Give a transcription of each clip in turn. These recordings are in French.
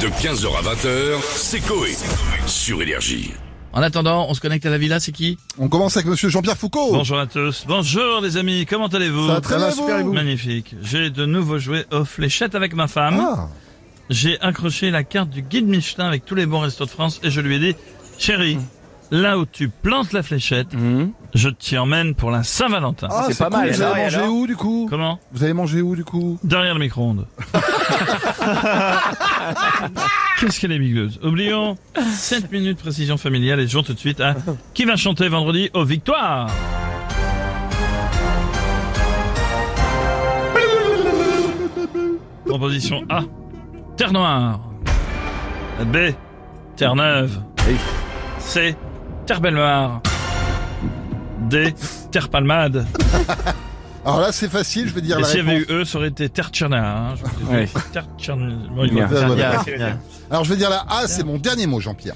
De 15h à 20h, c'est Coé. Sur Énergie. En attendant, on se connecte à la villa, c'est qui On commence avec monsieur Jean-Pierre Foucault. Bonjour à tous. Bonjour les amis, comment allez-vous Ça va très bien, super, et vous Magnifique. J'ai de nouveaux jouets aux fléchettes avec ma femme. Ah, J'ai accroché la carte du guide Michelin avec tous les bons restos de France et je lui ai dit, chérie, là où tu plantes la fléchette, je t'y emmène pour la Saint-Valentin. Ah, c'est pas mal. Vous avez mangé où du coup? Comment? Vous avez mangé où du coup? Derrière le micro-ondes. Qu'est-ce qu'elle est migleuse. Oublions 7 minutes précision familiale et jouons tout de suite à Qui va chanter vendredi aux victoires? Proposition A. Terre Noire. B. Terre Neuve. C. Terre Belle Noire. D. Terre Palmade. Alors là, c'est facile, je vais dire Et la s'il y avait réponse. eu E, ça aurait été Terre Tcherna. Hein, je vous. Bon, il voilà. Alors je vais dire la A, c'est mon dernier mot, Jean-Pierre.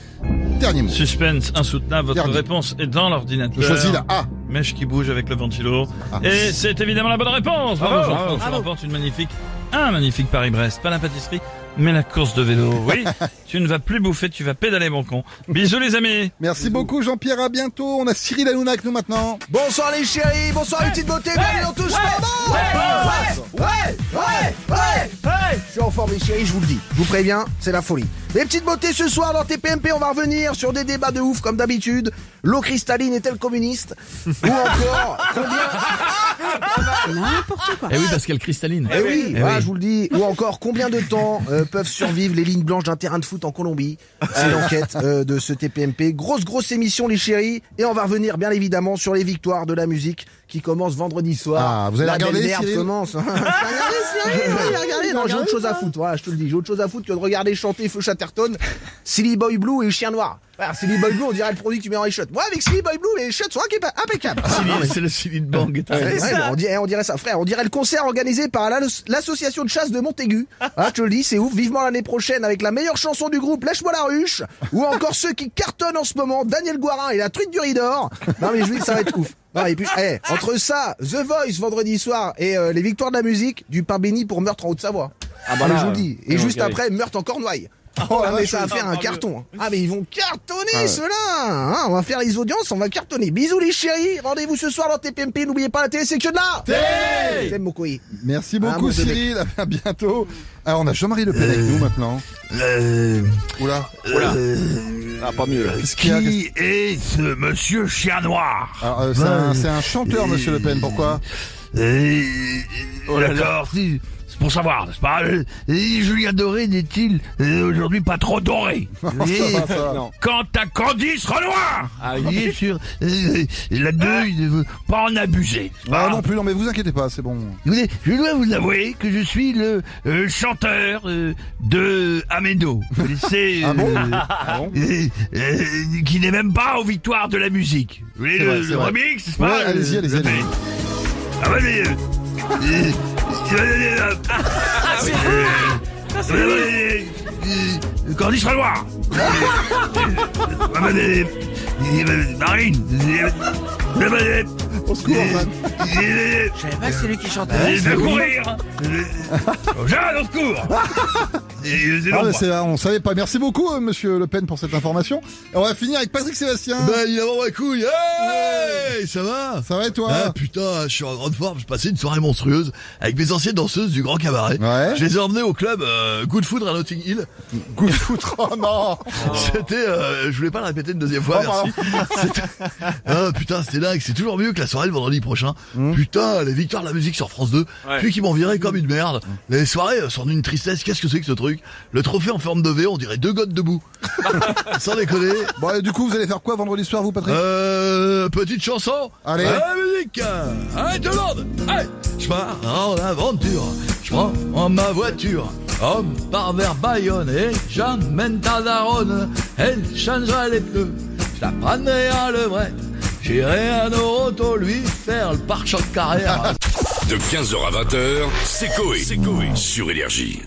Dernier mot. Suspense insoutenable, votre Dernier. réponse est dans l'ordinateur. Je choisis la A. Mèche qui bouge avec le ventilo. Ah. Et c'est évidemment la bonne réponse. Bravo, Jean-François. Tu remportes une magnifique, un magnifique Paris-Brest. Pas la pâtisserie, mais la course de vélo. Oui, tu ne vas plus bouffer, tu vas pédaler, mon con. Bisous, les amis. Merci beaucoup Jean-Pierre, à bientôt. On a Cyril Hanouna avec nous maintenant. Bonsoir les chéris, bonsoir les petites beautés, bienvenue dans Touche Pardon ouais, ouais, ouais, ouais, ouais. Je suis en forme les chéris, je vous le dis. Je vous préviens, c'est la folie. Les petites beautés ce soir dans TPMP, on va revenir sur des débats de ouf comme d'habitude. L'eau cristalline est-elle communiste? Ou encore, combien... Eh oui, parce qu'elle cristalline. Eh oui, Eh voilà, oui. je vous le dis. Ou encore, combien de temps euh, peuvent survivre les lignes blanches d'un terrain de foot en Colombie? C'est l'enquête euh, de ce TPMP. Grosse, grosse émission, les chéris. Et on va revenir, bien évidemment, sur les victoires de la musique qui commence vendredi soir. Ah, vous allez la regarder, belle merde Cyril commence. Cyril, ouais. Non, j'ai autre chose à foutre. Voilà, je te le dis. J'ai autre chose à foutre que de regarder chanter Feu Chatterton, Silly Boy Blue et Chien Noir. Alors, Silly Boy Blue, on dirait le produit que tu mets les shots. Moi, avec Silly Boy Blue, les shots sont impeccable- impeccables. Ah, C'est le Céline Bang. Ouais, on, dirait, on dirait ça, frère. On dirait le concert organisé par l'as- l'association de chasse de Montaigu. Ah, je te le dis, c'est ouf. Vivement l'année prochaine avec la meilleure chanson du groupe, Lâche-moi la ruche. Ou encore ceux qui cartonnent en ce moment, Daniel Guarin et la truite du Ridor. Non, mais je vous dis, ça va être ouf. Non, et puis, eh, entre ça, The Voice vendredi soir et euh, les victoires de la musique, du pain béni pour meurtre en Haute-Savoie. Ah bah là, je vous le dis. Et juste après, meurtre en Cornouailles. Oh, la mais vache, ça va faire un carton. Ah mais ils vont cartonner ceux-là. Hein, on va faire les audiences, on va cartonner. Bisous les chéris. Rendez-vous ce soir dans TPMP. N'oubliez pas la télé, c'est que de là. J'aime beaucoup. oui. Merci Ah, beaucoup Cyril, à bientôt. Alors on a Jean-Marie Le Pen avec nous maintenant. Oula. Ah, pas mieux là. A Qui est ce monsieur chien noir Alors, euh, c'est un, chanteur, monsieur Le Pen, pourquoi Euh, D'accord, si, pour savoir, n'est-ce pas Euh, Julien Doré n'est-il euh, aujourd'hui pas trop doré. Quant à Candice Renoir, ah, il est sur euh, la 2, il ne veut pas en abuser. Ah non plus, non mais vous inquiétez pas, c'est bon. Je dois vous avouer que je suis le euh, chanteur euh, de Amendo. Connaissez Ah bon euh, Ah bon euh, euh, qui n'est même pas aux victoires de la musique. Vous voyez C'est le, vrai, c'est le vrai. remix, n'est-ce Ouais, pas allez-y, allez-y. Ah vas-y. euh, euh, euh, euh, euh, euh, euh, euh, euh, Marine. Au secours, Antoine. Je savais pas que c'est lui qui chantait. euh, de courir Jeanne, au secours Ah, mais c'est, on savait pas. Merci beaucoup, euh, monsieur Le Pen, pour cette information. Et on va finir avec Patrick Sébastien. Bah évidemment ma couille Hey Ça va Ça va et toi Ah putain, je suis en grande forme, j'ai passé une soirée monstrueuse avec mes anciennes danseuses du Grand Cabaret. Ouais. Je les ai emmenées au club euh, Good Food à Notting Hill. Good foutre. Oh non C'était, euh, je voulais pas le répéter une deuxième fois, Oh, merci. C'était- Ah putain, c'était dingue, c'est toujours mieux que la soirée le vendredi prochain. Hmm. Putain, les victoires de la musique sur France 2, puis qui m'ont viré comme une merde. Les soirées euh, sont d'une tristesse, qu'est-ce que c'est que ce truc? Le trophée en forme de V, on dirait deux gottes debout. Sans déconner. Bon, et du coup, vous allez faire quoi vendredi soir, vous, Patrick? Euh, petite chanson. Allez. À la musique. Allez tout le monde. Allez. Je pars en aventure. Je prends en ma voiture. On part vers Bayonne Et j'emmène ta daronne. Elle changera les pneus. Je la prendrai à levrette J'irai à Noroto lui faire le pare-choc carrière De 15h à 20h, c'est Coé. Sur Énergie.